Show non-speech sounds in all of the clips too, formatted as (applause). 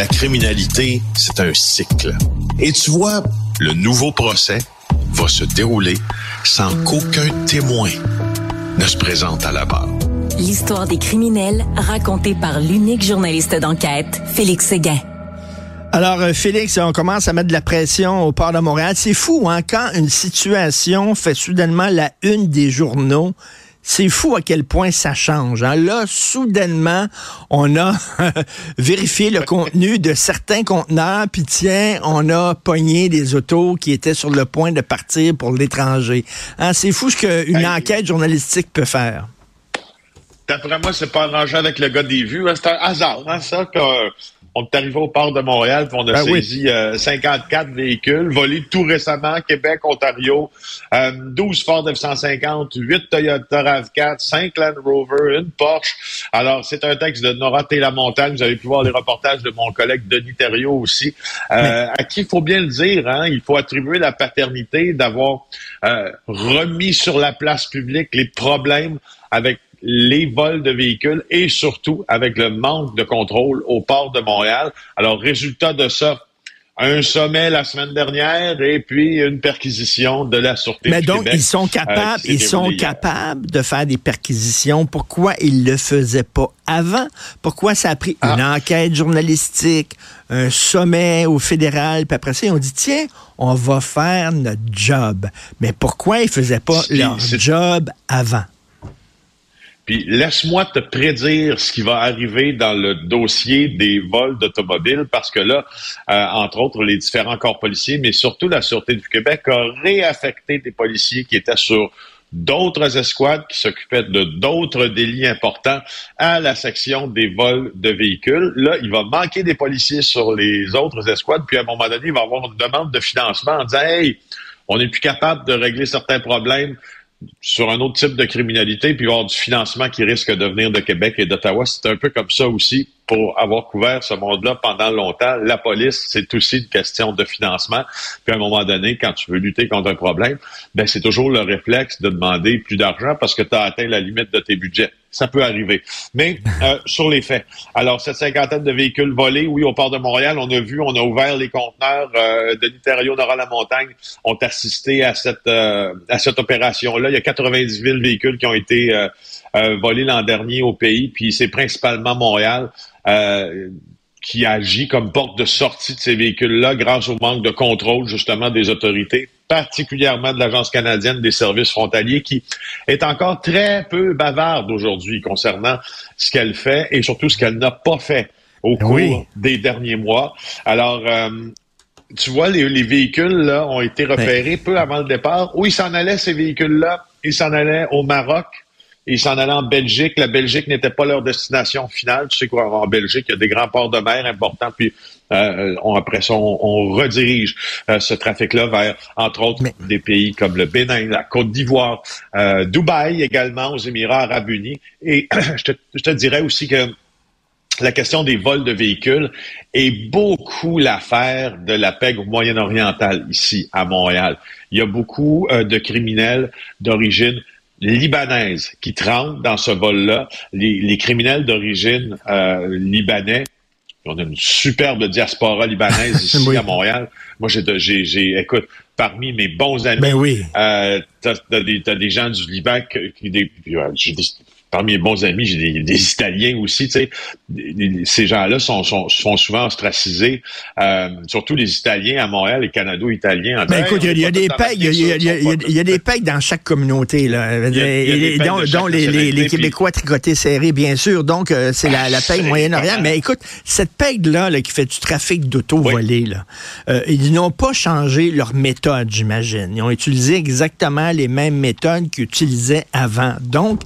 la criminalité, c'est un cycle. Et tu vois, le nouveau procès va se dérouler sans qu'aucun témoin ne se présente à la barre. L'histoire des criminels racontée par l'unique journaliste d'enquête, Félix Séguin. Alors, euh, Félix, on commence à mettre de la pression au port de Montréal. C'est fou, hein, quand une situation fait soudainement la une des journaux. C'est fou à quel point ça change. Hein. Là, soudainement, on a (laughs) vérifié le contenu de certains conteneurs, puis tiens, on a pogné des autos qui étaient sur le point de partir pour l'étranger. Hein, c'est fou ce qu'une enquête journalistique peut faire. D'après moi, c'est pas arrangé avec le gars des vues. Hein. C'est un hasard, hein, ça, on est arrivé au port de Montréal, puis on a ben saisi 54 euh, véhicules volés tout récemment, Québec, Ontario, 12 euh, Ford F-150, 8 Toyota RAV4, 5 Land Rover, une Porsche. Alors, c'est un texte de Nora Montagne. Vous avez pu voir les reportages de mon collègue Denis Thériault aussi, euh, à qui il faut bien le dire, hein, il faut attribuer la paternité d'avoir remis sur la place publique les problèmes avec les vols de véhicules et surtout avec le manque de contrôle au port de Montréal. Alors, résultat de ça, un sommet la semaine dernière et puis une perquisition de la Sûreté Mais donc, ils sont euh, capables, ils sont capables de faire des perquisitions. Pourquoi ils le faisaient pas avant? Pourquoi ça a pris une ah. enquête journalistique, un sommet au fédéral, puis après ça, ils ont dit, tiens, on va faire notre job. Mais pourquoi ils faisaient pas leur job avant? Puis laisse-moi te prédire ce qui va arriver dans le dossier des vols d'automobiles, parce que là, euh, entre autres, les différents corps policiers, mais surtout la Sûreté du Québec a réaffecté des policiers qui étaient sur d'autres escouades qui s'occupaient de d'autres délits importants à la section des vols de véhicules. Là, il va manquer des policiers sur les autres escouades, puis à un moment donné, il va avoir une demande de financement en disant Hey, on n'est plus capable de régler certains problèmes sur un autre type de criminalité, puis avoir du financement qui risque de venir de Québec et d'Ottawa. C'est un peu comme ça aussi pour avoir couvert ce monde-là pendant longtemps. La police, c'est aussi une question de financement. Puis à un moment donné, quand tu veux lutter contre un problème, ben c'est toujours le réflexe de demander plus d'argent parce que tu as atteint la limite de tes budgets. Ça peut arriver. Mais (laughs) euh, sur les faits. Alors, cette cinquantaine de véhicules volés, oui, au port de Montréal, on a vu, on a ouvert les conteneurs euh, de l'Ontario Nord à la montagne, ont assisté à cette euh, à cette opération-là. Il y a 90 000 véhicules qui ont été volés l'an dernier au pays, puis c'est principalement Montréal. Euh, qui agit comme porte de sortie de ces véhicules-là grâce au manque de contrôle justement des autorités, particulièrement de l'Agence canadienne des services frontaliers, qui est encore très peu bavarde aujourd'hui concernant ce qu'elle fait et surtout ce qu'elle n'a pas fait au cours des derniers mois. Alors, euh, tu vois, les, véhicules là, ont été repérés peu avant le départ. Où ils s'en allaient, ces véhicules-là? Ils s'en allaient au Maroc, ils s'en allaient en Belgique. La Belgique n'était pas leur destination finale. Tu sais qu'en Belgique, il y a des grands ports de mer importants. Puis euh, on, après ça, on, redirige euh, ce trafic-là vers, entre autres, des pays comme le Bénin, la Côte d'Ivoire, euh, Dubaï également, aux Émirats arabes unis. Et (clears throat) je, te, je te dirais aussi que la question des vols de véhicules est beaucoup l'affaire de la PEG moyen-orientale ici à Montréal. Il y a beaucoup de criminels d'origine libanaise qui tremblent dans ce vol-là. Les, criminels d'origine euh, libanais, on a une superbe diaspora libanaise (laughs) ici à Montréal. Moi, j'ai, j'ai, écoute, parmi mes bons amis, ben oui. euh, t'as, des, des gens du Liban qui, des, j'ai des, parmi mes bons amis, j'ai des, (laughs) Italiens aussi, tu sais. Ces gens-là sont, sont, sont, souvent ostracisés, euh, surtout les Italiens à Montréal, les Canado-Italiens. Ben écoute, il y, a des pecs, il y, a des dans chaque communauté, là, dont, les, les, Québécois tricotés serrés, bien sûr. Donc, euh, c'est la, la paye Moyen-Orient. Mais écoute, cette pègue-là, là, qui fait du trafic d'auto volé, là, euh, ils n'ont pas changé leur méthode, j'imagine. Ils ont utilisé exactement les mêmes méthodes qu'ils utilisaient avant. Donc,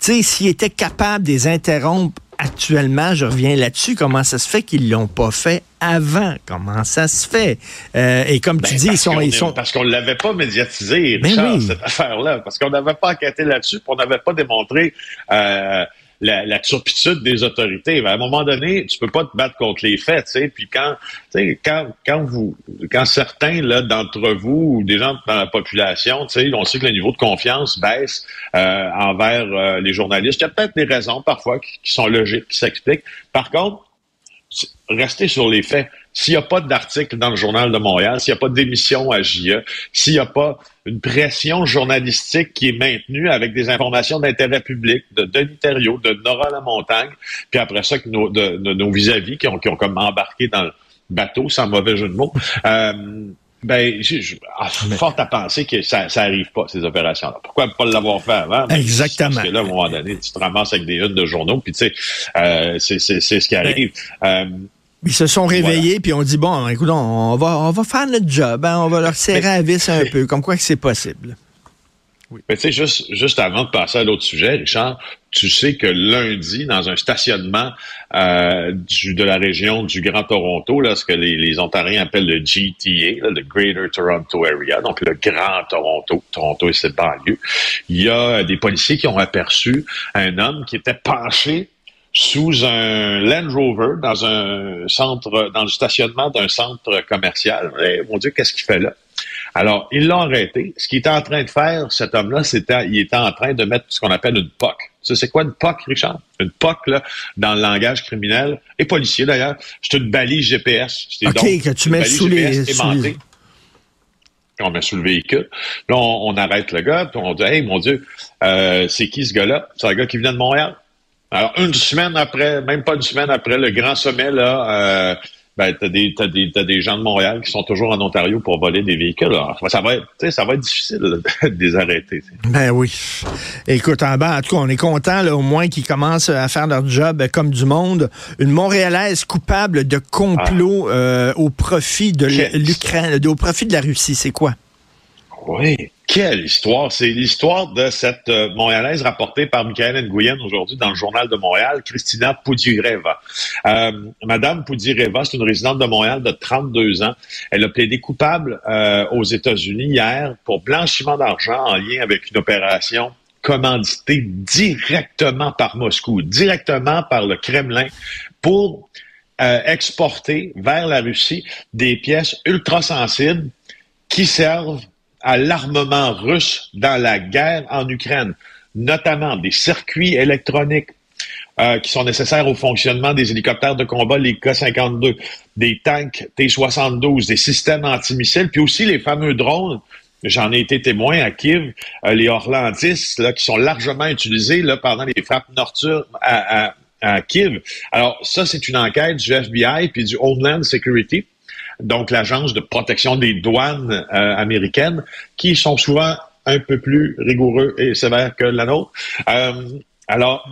tu sais, s'ils étaient capables de les interrompre actuellement, je reviens là-dessus, comment ça se fait qu'ils l'ont pas fait avant? Comment ça se fait? Euh, et comme tu ben, dis, ils sont, ils sont... Parce qu'on ne l'avait pas médiatisé, ben cette affaire-là. Parce qu'on n'avait pas enquêté là-dessus, on n'avait pas démontré... Euh, la, la, turpitude des autorités. à un moment donné, tu peux pas te battre contre les faits, tu sais. Puis quand, quand, quand vous, quand certains là d'entre vous ou des gens dans la population, tu sais, on sait que le niveau de confiance baisse euh, envers euh, les journalistes. Il y a peut-être des raisons parfois qui, sont logiques, qui s'expliquent. Par contre, restez sur les faits. S'il n'y a pas d'article dans le Journal de Montréal, s'il n'y a pas d'émission à JE, s'il n'y a pas une pression journalistique qui est maintenue avec des informations d'intérêt public de Denis Thériault, de Nora Lamontagne, puis après ça, que nos, de, nos vis-à-vis qui ont, qui ont comme embarqué dans le bateau, sans mauvais jeu de mots, euh, ben, je, ah, fort à penser que ça, ça arrive pas, ces opérations-là. Pourquoi pas l'avoir fait avant? Exactement. Parce que là, à un moment donné, tu te ramasses avec des unes de journaux, puis tu sais, euh, c'est ce qui ben, arrive. euh, ils se sont réveillés, puis on dit, bon, écoute, on va, on va faire notre job, hein, on va leur serrer à (laughs) vis un peu, comme quoi que c'est possible. Oui. Mais tu sais, juste, juste avant de passer à l'autre sujet, Richard, tu sais que lundi, dans un stationnement euh, du, de la région du Grand Toronto, là, ce que les, les Ontariens appellent le GTA, le Greater Toronto Area, donc le Grand Toronto, Toronto et ses banlieues, il y a des policiers qui ont aperçu un homme qui était penché sous un Land Rover dans un centre, dans le stationnement d'un centre commercial. Et, mon Dieu, qu'est-ce qu'il fait là? Alors, ils l'ont arrêté. Ce qu'il était en train de faire, cet homme-là, c'était, il était en train de mettre ce qu'on appelle une POC. Ça, c'est quoi une POC, Richard? Une POC, là, dans le langage criminel, et policier d'ailleurs, c'est une balise GPS. OK, que tu mets sous les... On met sous le véhicule. Là, on, arrête le gars, puis on dit, hey, mon Dieu, euh, c'est qui ce gars-là? C'est un gars qui vient de Montréal. Alors, une semaine après, même pas une semaine après le grand sommet, là, euh, ben, t'as des, t'as des, t'as des gens de Montréal qui sont toujours en Ontario pour voler des véhicules. Alors, ça va être, ça va être difficile de les arrêter. Ben oui. Écoute, en bas, en tout cas, on est content, là, au moins qu'ils commencent à faire leur job comme du monde. Une Montréalaise coupable de complot ah. euh, au profit de l'Ukraine, au profit de la Russie, c'est quoi? Oui. Quelle histoire! C'est l'histoire de cette euh, Montréalaise rapportée par Michael Nguyen aujourd'hui dans le Journal de Montréal, Christina Poudireva. Euh, Madame Poudireva, c'est une résidente de Montréal de 32 ans. Elle a plaidé coupable euh, aux États-Unis hier pour blanchiment d'argent en lien avec une opération commanditée directement par Moscou, directement par le Kremlin pour exporter vers la Russie des pièces ultra sensibles qui servent à l'armement russe dans la guerre en Ukraine, notamment des circuits électroniques euh, qui sont nécessaires au fonctionnement des hélicoptères de combat, les K-52, des tanks T-72, des systèmes antimissiles, puis aussi les fameux drones. J'en ai été témoin à Kiev, euh, les Orlandis, là, qui sont largement utilisés là, pendant les frappes nocturnes à, à, à Kiev. Alors, ça, c'est une enquête du FBI puis du Homeland Security donc l'agence de protection des douanes euh, américaines, qui sont souvent un peu plus rigoureux et sévères que la nôtre. Euh, alors,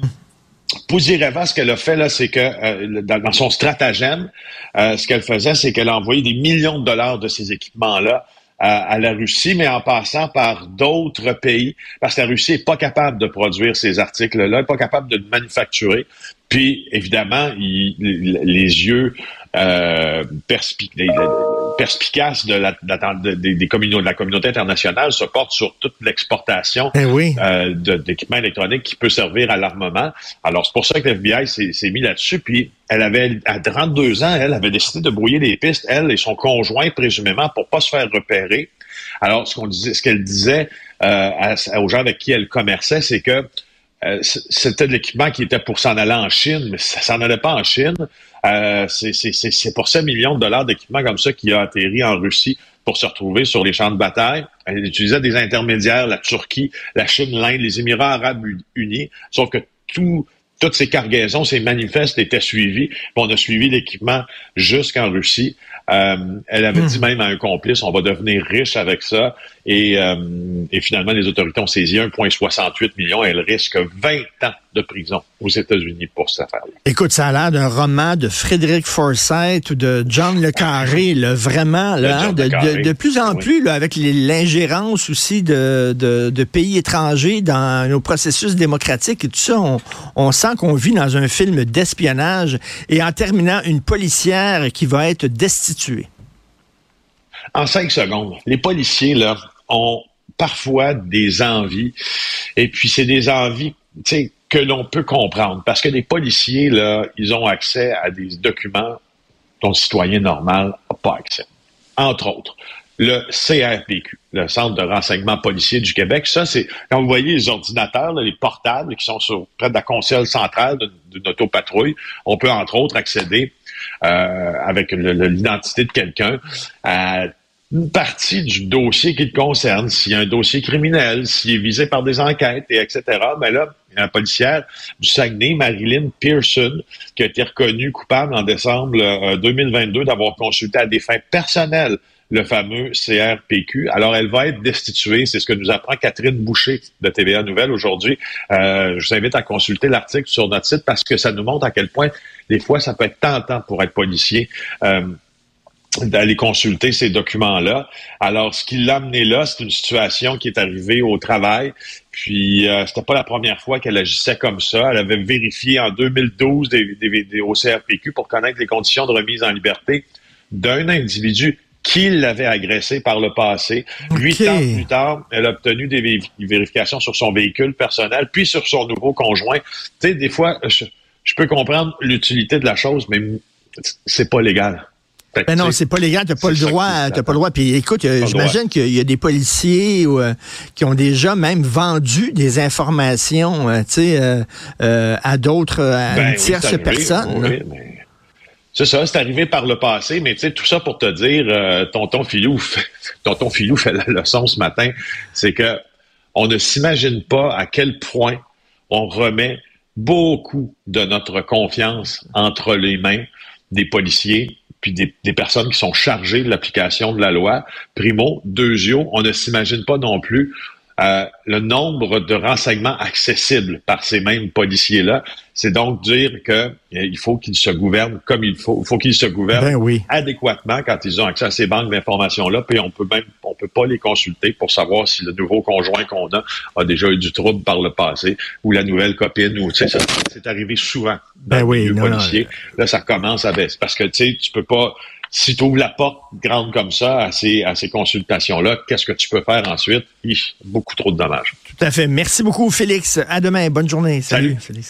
Pouzireva, ce qu'elle a fait là, c'est que euh, dans, son stratagème, ce qu'elle faisait, c'est qu'elle a envoyé des millions de dollars de ces équipements-là à, la Russie, mais en passant par d'autres pays, parce que la Russie est pas capable de produire ces articles-là, pas capable de manufacturer. Puis, évidemment, les yeux euh, perspicace de la, de, des, des de la communauté internationale se porte sur toute l'exportation eh euh, d'équipements électroniques qui peut servir à l'armement. Alors, c'est pour ça que l'FBI s'est mis là-dessus. Puis, elle avait, à 32 ans, elle avait décidé de brouiller les pistes, elle et son conjoint, présumément, pour pas se faire repérer. Alors, ce qu'on disait, ce qu'elle disait euh, aux gens avec qui elle commerçait, c'est que euh, c'était de l'équipement qui était pour s'en aller en Chine, mais ça s'en allait pas en Chine. Euh, c'est pour 7 millions de dollars d'équipement comme ça qui a atterri en Russie pour se retrouver sur les champs de bataille. Elle utilisait des intermédiaires, la Turquie, la Chine, l'Inde, les Émirats arabes unis, sauf que tout, toutes ces cargaisons, ces manifestes étaient suivis. On a suivi l'équipement jusqu'en Russie. Euh, elle avait dit hmm. même à un complice, on va devenir riche avec ça. Et, euh, et finalement, les autorités ont saisi 1,68 million. Elle risque 20 ans de prison aux États-Unis pour cette affaire-là. Écoute, ça a l'air d'un roman de Frédéric Forsyth ou de John Le Carré, là, vraiment, là, de, de, de, plus en plus, là, avec l'ingérence aussi de, de, pays étrangers dans nos processus démocratiques et tout ça, on, on sent qu'on vit dans un film d'espionnage. Et en terminant, une policière qui va être destituée. En cinq secondes, les policiers, là, ont parfois des envies, et puis c'est des envies, que l'on peut comprendre. Parce que les policiers, là, ils ont accès à des documents dont le citoyen normal n'a pas accès. Entre autres, le CRPQ, le Centre de renseignement policier du Québec. Ça, c'est quand vous voyez les ordinateurs, les portables qui sont sur, près de la console centrale d'une autopatrouille, on peut entre autres accéder avec l'identité de quelqu'un une partie du dossier qui te concerne, s'il y a un dossier criminel, s'il est visé par des enquêtes, et etc., mais ben là, il y a un policière du Saguenay, Marilyn Pearson, qui a été reconnue coupable en décembre 2022 euh, d'avoir consulté à des fins personnelles le fameux CRPQ. Alors, elle va être destituée. C'est ce que nous apprend Catherine Boucher de TVA Nouvelle aujourd'hui. Euh, je vous invite à consulter l'article sur notre site parce que ça nous montre à quel point, des fois, ça peut être tentant pour être policier. Euh, d'aller consulter ces documents-là. Alors, ce qui l'a amené là, c'est une situation qui est arrivée au travail. Puis, euh, c'était pas la première fois qu'elle agissait comme ça. Elle avait vérifié en 2012 des, des, des, au CRPQ pour connaître les conditions de remise en liberté d'un individu qui l'avait agressé par le passé. Huit ans plus tard, elle a obtenu des vérifications sur son véhicule personnel, puis sur son nouveau conjoint. Tu sais, des fois, je peux comprendre l'utilité de la chose, mais c'est pas légal. Ben non, c'est pas légal, t'as pas le droit, t'as pas le droit. Puis écoute, euh, j'imagine qu'il y a des policiers euh, qui ont déjà même vendu des informations, euh, tu sais, à d'autres, à ben tierces personnes. c'est ça, c'est arrivé par le passé, mais tu sais, tout ça pour te dire, tonton Filou, (laughs) tonton Filou fait la leçon ce matin, c'est que on ne s'imagine pas à quel point on remet beaucoup de notre confiance entre les mains des policiers puis des, personnes qui sont chargées de l'application de la loi. Primo, deuxio, on ne s'imagine pas non plus euh, le nombre de renseignements accessibles par ces mêmes policiers-là. C'est donc dire que euh, il faut qu'ils se gouvernent comme il faut. Il faut qu'ils se gouvernent ben adéquatement quand ils ont accès à ces banques d'informations-là. Puis on peut même, on peut pas les consulter pour savoir si le nouveau conjoint qu'on a a déjà eu du trouble par le passé ou la nouvelle copine ou tu sais, c'est arrivé souvent dans ben oui, policier. Là, ça commence à baisser parce que tu sais, tu peux pas si tu ouvres la porte grande comme ça à ces, à ces consultations-là, qu'est-ce que tu peux faire ensuite? beaucoup trop de dommages. Tout à fait. Merci beaucoup, Félix. À demain. Bonne journée. Salut. Salut.